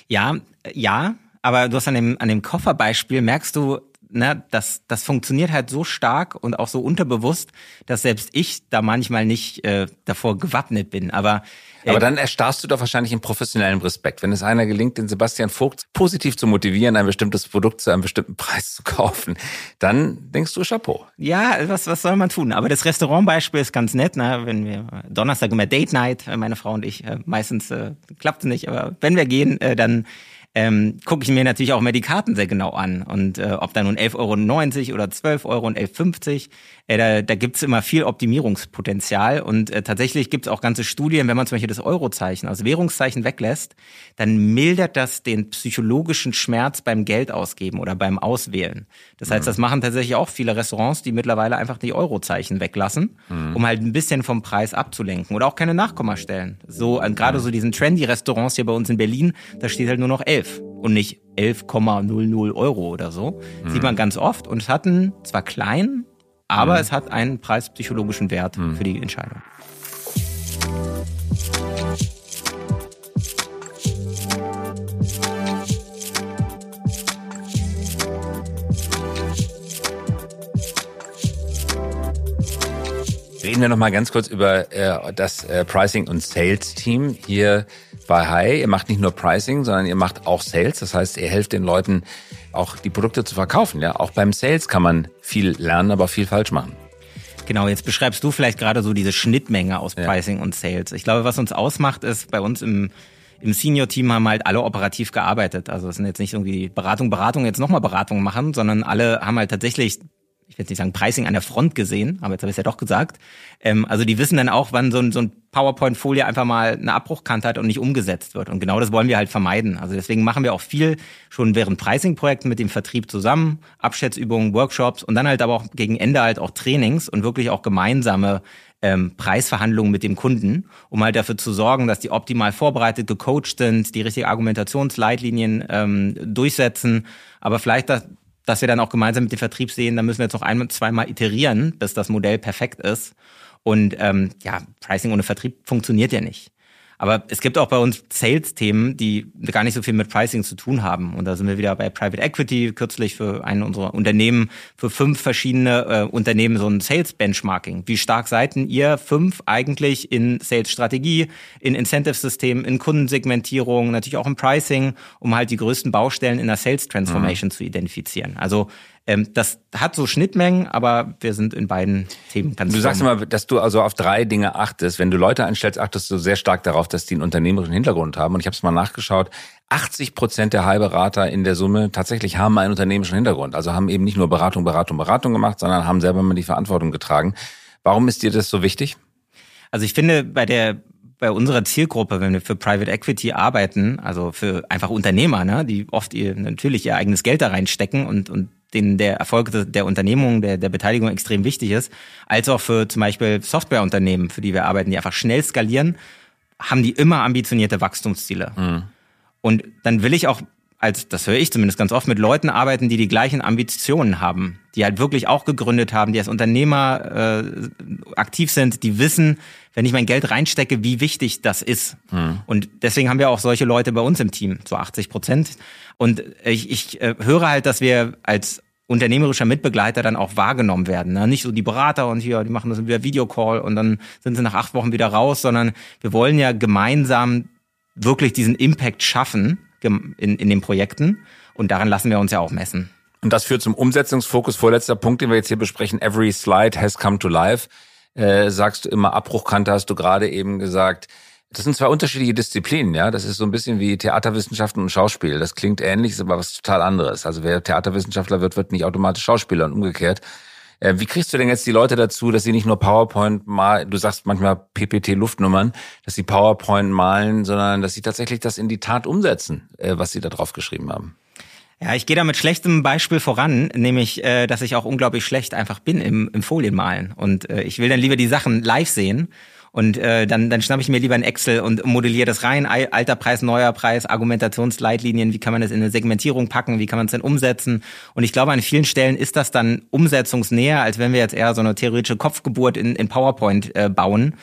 Ja, ja, aber du hast an dem, an dem Kofferbeispiel merkst du, ne, das, das funktioniert halt so stark und auch so unterbewusst, dass selbst ich da manchmal nicht äh, davor gewappnet bin. Aber, äh, Aber dann erstarrst du doch wahrscheinlich in professionellem Respekt. Wenn es einer gelingt, den Sebastian Vogt positiv zu motivieren, ein bestimmtes Produkt zu einem bestimmten Preis zu kaufen, dann denkst du Chapeau. Ja, was, was soll man tun? Aber das Restaurantbeispiel ist ganz nett, ne? wenn wir Donnerstag immer Date Night, äh, meine Frau und ich, äh, meistens äh, klappt es nicht, aber wenn wir gehen, äh, dann ähm, gucke ich mir natürlich auch immer die Karten sehr genau an. Und äh, ob da nun 11,90 Euro oder 12 Euro und 11,50, äh, da, da gibt es immer viel Optimierungspotenzial. Und äh, tatsächlich gibt es auch ganze Studien, wenn man zum Beispiel das Eurozeichen, also Währungszeichen weglässt, dann mildert das den psychologischen Schmerz beim Geld ausgeben oder beim Auswählen. Das heißt, mhm. das machen tatsächlich auch viele Restaurants, die mittlerweile einfach die Eurozeichen weglassen, mhm. um halt ein bisschen vom Preis abzulenken oder auch keine Nachkommastellen. So äh, gerade so diesen trendy Restaurants hier bei uns in Berlin, da steht halt nur noch 11 und nicht 11,00 Euro oder so. Mhm. Sieht man ganz oft und es hat einen zwar kleinen, aber mhm. es hat einen preispsychologischen Wert mhm. für die Entscheidung. Reden wir noch mal ganz kurz über äh, das äh, Pricing und Sales Team hier bei High. Ihr macht nicht nur Pricing, sondern ihr macht auch Sales. Das heißt, ihr helft den Leuten auch die Produkte zu verkaufen. Ja, auch beim Sales kann man viel lernen, aber viel falsch machen. Genau, jetzt beschreibst du vielleicht gerade so diese Schnittmenge aus Pricing ja. und Sales. Ich glaube, was uns ausmacht, ist bei uns im im Senior-Team haben halt alle operativ gearbeitet. Also es sind jetzt nicht irgendwie Beratung, Beratung, jetzt nochmal Beratung machen, sondern alle haben halt tatsächlich ich will jetzt nicht sagen Pricing an der Front gesehen, aber jetzt habe ich es ja doch gesagt. Ähm, also die wissen dann auch, wann so ein, so ein PowerPoint-Folie einfach mal eine Abbruchkante hat und nicht umgesetzt wird. Und genau das wollen wir halt vermeiden. Also deswegen machen wir auch viel schon während Pricing-Projekten mit dem Vertrieb zusammen, Abschätzübungen, Workshops und dann halt aber auch gegen Ende halt auch Trainings und wirklich auch gemeinsame ähm, Preisverhandlungen mit dem Kunden, um halt dafür zu sorgen, dass die optimal vorbereitet, gecoacht sind, die richtige Argumentationsleitlinien ähm, durchsetzen, aber vielleicht das, dass wir dann auch gemeinsam mit dem Vertrieb sehen, da müssen wir jetzt noch ein, zweimal iterieren, bis das Modell perfekt ist. Und ähm, ja, Pricing ohne Vertrieb funktioniert ja nicht. Aber es gibt auch bei uns Sales-Themen, die gar nicht so viel mit Pricing zu tun haben. Und da sind wir wieder bei Private Equity, kürzlich für einen unserer Unternehmen, für fünf verschiedene äh, Unternehmen so ein Sales-Benchmarking. Wie stark seid ihr fünf eigentlich in Sales-Strategie, in Incentive-System, in Kundensegmentierung, natürlich auch im Pricing, um halt die größten Baustellen in der Sales-Transformation mhm. zu identifizieren. Also ähm, das hat so Schnittmengen, aber wir sind in beiden Themen ganz Du sagst immer, dass du also auf drei Dinge achtest. Wenn du Leute einstellst, achtest du sehr stark darauf, dass die einen unternehmerischen Hintergrund haben. Und ich habe es mal nachgeschaut. 80 Prozent der Heilberater in der Summe tatsächlich haben einen unternehmerischen Hintergrund. Also haben eben nicht nur Beratung, Beratung, Beratung gemacht, sondern haben selber mal die Verantwortung getragen. Warum ist dir das so wichtig? Also ich finde, bei der bei unserer Zielgruppe, wenn wir für Private Equity arbeiten, also für einfach Unternehmer, ne, die oft ihr natürlich ihr eigenes Geld da reinstecken und, und denen der Erfolg der Unternehmung, der, der Beteiligung extrem wichtig ist, als auch für zum Beispiel Softwareunternehmen, für die wir arbeiten, die einfach schnell skalieren, haben die immer ambitionierte Wachstumsziele. Mhm. Und dann will ich auch als, das höre ich zumindest ganz oft, mit Leuten arbeiten, die die gleichen Ambitionen haben, die halt wirklich auch gegründet haben, die als Unternehmer äh, aktiv sind, die wissen, wenn ich mein Geld reinstecke, wie wichtig das ist. Mhm. Und deswegen haben wir auch solche Leute bei uns im Team, so 80 Prozent. Und ich, ich äh, höre halt, dass wir als unternehmerischer Mitbegleiter dann auch wahrgenommen werden. Ne? Nicht so die Berater und hier, die machen das wieder Videocall und dann sind sie nach acht Wochen wieder raus, sondern wir wollen ja gemeinsam wirklich diesen Impact schaffen in, in den Projekten und daran lassen wir uns ja auch messen. Und das führt zum Umsetzungsfokus. Vorletzter Punkt, den wir jetzt hier besprechen. Every slide has come to life. Äh, sagst du immer Abbruchkante, hast du gerade eben gesagt. Das sind zwei unterschiedliche Disziplinen, ja. Das ist so ein bisschen wie Theaterwissenschaften und Schauspiel. Das klingt ähnlich, ist aber was total anderes. Also wer Theaterwissenschaftler wird, wird nicht automatisch Schauspieler und umgekehrt. Äh, wie kriegst du denn jetzt die Leute dazu, dass sie nicht nur PowerPoint mal, du sagst manchmal PPT-Luftnummern, dass sie PowerPoint malen, sondern dass sie tatsächlich das in die Tat umsetzen, äh, was sie da drauf geschrieben haben? Ja, ich gehe da mit schlechtem Beispiel voran, nämlich, äh, dass ich auch unglaublich schlecht einfach bin im, im Folienmalen. Und äh, ich will dann lieber die Sachen live sehen und äh, dann, dann schnappe ich mir lieber ein Excel und modelliere das rein. Alter Preis, neuer Preis, Argumentationsleitlinien, wie kann man das in eine Segmentierung packen, wie kann man es denn umsetzen. Und ich glaube, an vielen Stellen ist das dann umsetzungsnäher, als wenn wir jetzt eher so eine theoretische Kopfgeburt in, in PowerPoint äh, bauen.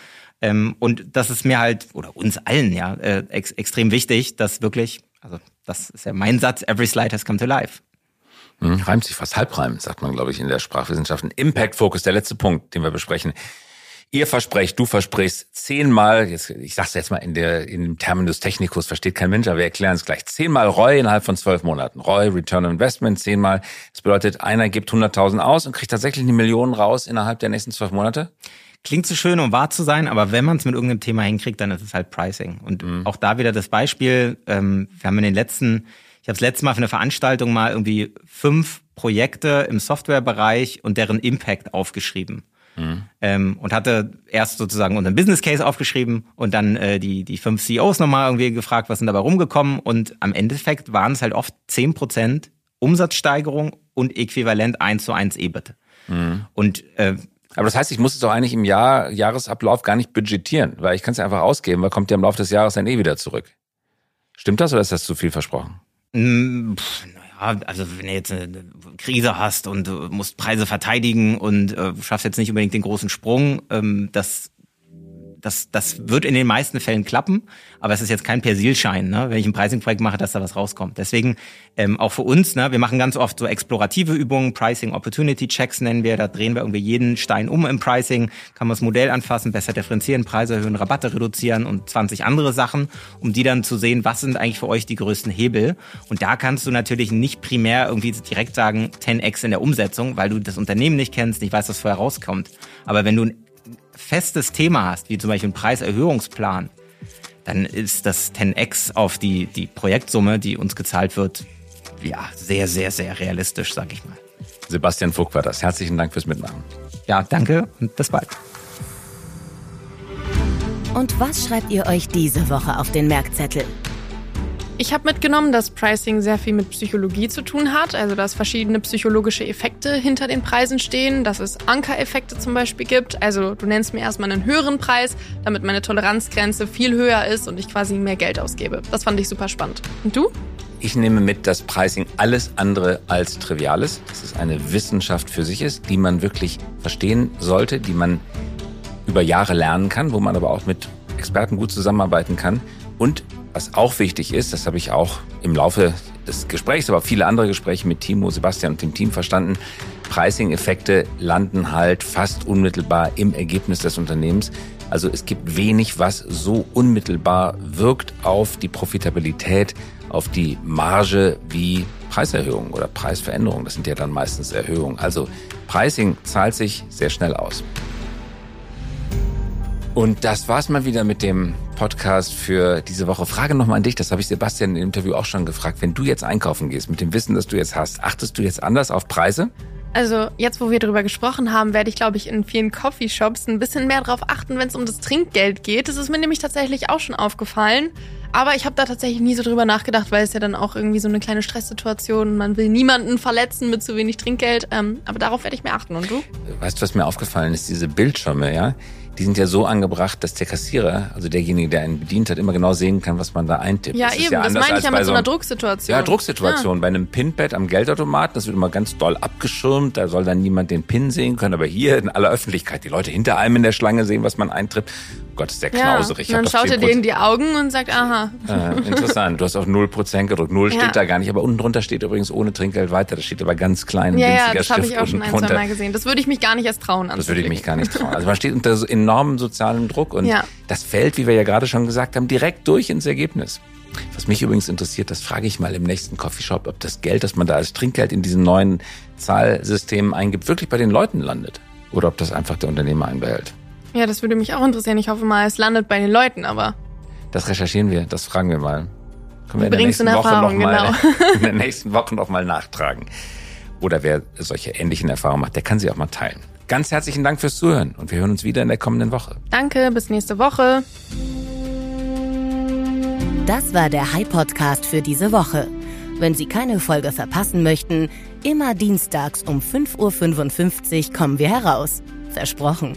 Ähm, und das ist mir halt, oder uns allen ja, äh, ex extrem wichtig, dass wirklich, also das ist ja mein Satz, every slide has come to life. Hm, reimt sich fast halbreim, sagt man, glaube ich, in der Sprachwissenschaft. Impact Focus, der letzte Punkt, den wir besprechen. Ihr versprecht, du versprichst zehnmal, jetzt, ich sag's jetzt mal in der, in dem Terminus Technicus, versteht kein Mensch, aber wir erklären es gleich. Zehnmal ROI innerhalb von zwölf Monaten. ROI, Return on Investment, zehnmal. Das bedeutet, einer gibt 100.000 aus und kriegt tatsächlich eine Million raus innerhalb der nächsten zwölf Monate? klingt so schön, um wahr zu sein, aber wenn man es mit irgendeinem Thema hinkriegt, dann ist es halt Pricing. Und mhm. auch da wieder das Beispiel, ähm, wir haben in den letzten, ich habe das letzte Mal für eine Veranstaltung mal irgendwie fünf Projekte im Softwarebereich und deren Impact aufgeschrieben. Mhm. Ähm, und hatte erst sozusagen unseren Business Case aufgeschrieben und dann äh, die, die fünf CEOs nochmal irgendwie gefragt, was sind dabei rumgekommen. Und am Endeffekt waren es halt oft zehn Prozent Umsatzsteigerung und äquivalent eins zu eins EBIT. Mhm. Und äh, aber das heißt, ich muss es doch eigentlich im Jahr, Jahresablauf gar nicht budgetieren, weil ich kann es ja einfach ausgeben, weil kommt ja im Laufe des Jahres dann eh wieder zurück. Stimmt das oder ist das zu viel versprochen? Mm, pff, also wenn du jetzt eine Krise hast und du musst Preise verteidigen und äh, schaffst jetzt nicht unbedingt den großen Sprung, ähm, das das, das wird in den meisten Fällen klappen, aber es ist jetzt kein Persilschein, ne, wenn ich ein Pricing-Projekt mache, dass da was rauskommt. Deswegen ähm, auch für uns, ne, wir machen ganz oft so explorative Übungen, Pricing Opportunity Checks nennen wir, da drehen wir irgendwie jeden Stein um im Pricing, kann man das Modell anfassen, besser differenzieren, Preise erhöhen, Rabatte reduzieren und 20 andere Sachen, um die dann zu sehen, was sind eigentlich für euch die größten Hebel. Und da kannst du natürlich nicht primär irgendwie direkt sagen 10x in der Umsetzung, weil du das Unternehmen nicht kennst, nicht weißt, was vorher rauskommt. Aber wenn du ein festes Thema hast, wie zum Beispiel ein Preiserhöhungsplan, dann ist das 10x auf die, die Projektsumme, die uns gezahlt wird, ja, sehr, sehr, sehr realistisch, sag ich mal. Sebastian Vogt war das. Herzlichen Dank fürs Mitmachen. Ja, danke und bis bald. Und was schreibt ihr euch diese Woche auf den Merkzettel? Ich habe mitgenommen, dass Pricing sehr viel mit Psychologie zu tun hat, also dass verschiedene psychologische Effekte hinter den Preisen stehen, dass es Ankereffekte zum Beispiel gibt. Also du nennst mir erstmal einen höheren Preis, damit meine Toleranzgrenze viel höher ist und ich quasi mehr Geld ausgebe. Das fand ich super spannend. Und du? Ich nehme mit, dass Pricing alles andere als trivial ist, dass es eine Wissenschaft für sich ist, die man wirklich verstehen sollte, die man über Jahre lernen kann, wo man aber auch mit Experten gut zusammenarbeiten kann und was auch wichtig ist, das habe ich auch im Laufe des Gesprächs, aber viele andere Gespräche mit Timo, Sebastian und dem Team verstanden. Pricing-Effekte landen halt fast unmittelbar im Ergebnis des Unternehmens. Also es gibt wenig, was so unmittelbar wirkt auf die Profitabilität, auf die Marge wie Preiserhöhungen oder Preisveränderungen. Das sind ja dann meistens Erhöhungen. Also Pricing zahlt sich sehr schnell aus. Und das war's mal wieder mit dem Podcast für diese Woche. Frage nochmal an dich, das habe ich Sebastian im Interview auch schon gefragt. Wenn du jetzt einkaufen gehst, mit dem Wissen, das du jetzt hast, achtest du jetzt anders auf Preise? Also jetzt, wo wir darüber gesprochen haben, werde ich, glaube ich, in vielen Coffeeshops ein bisschen mehr darauf achten, wenn es um das Trinkgeld geht. Das ist mir nämlich tatsächlich auch schon aufgefallen. Aber ich habe da tatsächlich nie so drüber nachgedacht, weil es ja dann auch irgendwie so eine kleine Stresssituation, man will niemanden verletzen mit zu wenig Trinkgeld. Ähm, aber darauf werde ich mehr achten. Und du? Weißt du, was mir aufgefallen ist? Diese Bildschirme, ja? Die sind ja so angebracht, dass der Kassierer, also derjenige, der einen bedient hat, immer genau sehen kann, was man da eintippt. Ja, das eben, ja das meine ich ja mit so einer Drucksituation. Ja, Drucksituation. Ja. Bei einem Pinpad am Geldautomaten, das wird immer ganz doll abgeschirmt, da soll dann niemand den Pin sehen können, aber hier in aller Öffentlichkeit, die Leute hinter einem in der Schlange sehen, was man eintrippt. Gott, ist der knauserig. Ja, dann schaut er dir in die Augen und sagt, aha. Äh, interessant, du hast auf 0% gedrückt. Null ja. steht da gar nicht, aber unten drunter steht übrigens ohne Trinkgeld weiter. Das steht aber ganz klein, ja, ja, das habe ich auch schon ein, zwei Mal gesehen. Das würde ich mich gar nicht erst trauen. Das würde ich mich gar nicht trauen. Also man steht unter so enormem sozialen Druck und ja. das fällt, wie wir ja gerade schon gesagt haben, direkt durch ins Ergebnis. Was mich übrigens interessiert, das frage ich mal im nächsten Coffeeshop, ob das Geld, das man da als Trinkgeld in diesen neuen Zahlsystemen eingibt, wirklich bei den Leuten landet. Oder ob das einfach der Unternehmer einbehält. Ja, das würde mich auch interessieren. Ich hoffe mal, es landet bei den Leuten, aber. Das recherchieren wir, das fragen wir mal. Können wir in der nächsten Woche Erfahrung, noch mal, genau. in der nächsten Woche noch mal nachtragen. Oder wer solche ähnlichen Erfahrungen macht, der kann sie auch mal teilen. Ganz herzlichen Dank fürs Zuhören und wir hören uns wieder in der kommenden Woche. Danke, bis nächste Woche. Das war der High Podcast für diese Woche. Wenn Sie keine Folge verpassen möchten, immer dienstags um 5.55 Uhr kommen wir heraus. Versprochen.